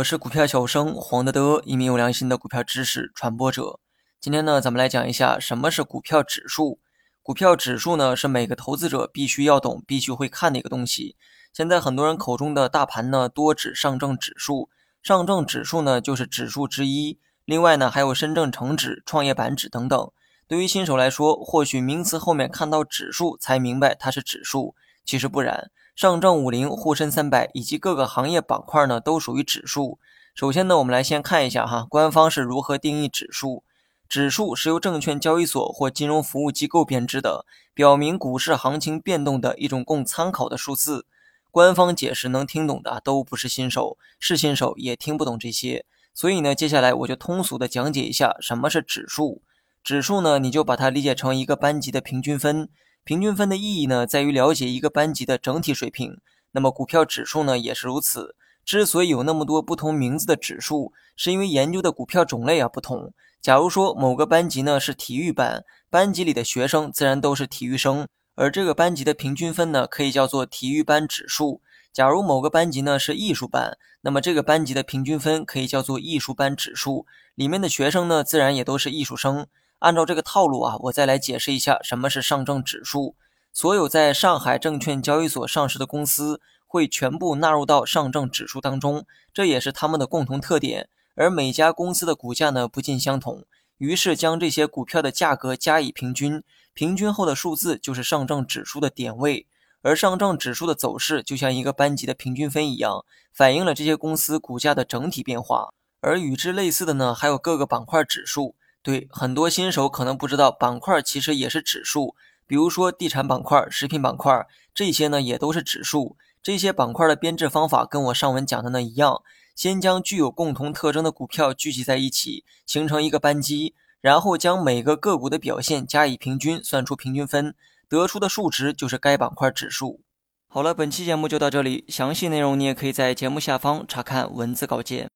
我是股票小生黄德德，一名有良心的股票知识传播者。今天呢，咱们来讲一下什么是股票指数。股票指数呢，是每个投资者必须要懂、必须会看的一个东西。现在很多人口中的大盘呢，多指上证指数。上证指数呢，就是指数之一。另外呢，还有深证成指、创业板指等等。对于新手来说，或许名词后面看到指数才明白它是指数，其实不然。上证五零、沪深三百以及各个行业板块呢，都属于指数。首先呢，我们来先看一下哈，官方是如何定义指数。指数是由证券交易所或金融服务机构编制的，表明股市行情变动的一种供参考的数字。官方解释能听懂的都不是新手，是新手也听不懂这些。所以呢，接下来我就通俗的讲解一下什么是指数。指数呢，你就把它理解成一个班级的平均分。平均分的意义呢，在于了解一个班级的整体水平。那么股票指数呢，也是如此。之所以有那么多不同名字的指数，是因为研究的股票种类啊不同。假如说某个班级呢是体育班，班级里的学生自然都是体育生，而这个班级的平均分呢，可以叫做体育班指数。假如某个班级呢是艺术班，那么这个班级的平均分可以叫做艺术班指数，里面的学生呢，自然也都是艺术生。按照这个套路啊，我再来解释一下什么是上证指数。所有在上海证券交易所上市的公司会全部纳入到上证指数当中，这也是他们的共同特点。而每家公司的股价呢不尽相同，于是将这些股票的价格加以平均，平均后的数字就是上证指数的点位。而上证指数的走势就像一个班级的平均分一样，反映了这些公司股价的整体变化。而与之类似的呢，还有各个板块指数。对很多新手可能不知道，板块其实也是指数。比如说地产板块、食品板块这些呢，也都是指数。这些板块的编制方法跟我上文讲的那一样，先将具有共同特征的股票聚集在一起，形成一个班级，然后将每个个股的表现加以平均，算出平均分，得出的数值就是该板块指数。好了，本期节目就到这里，详细内容你也可以在节目下方查看文字稿件。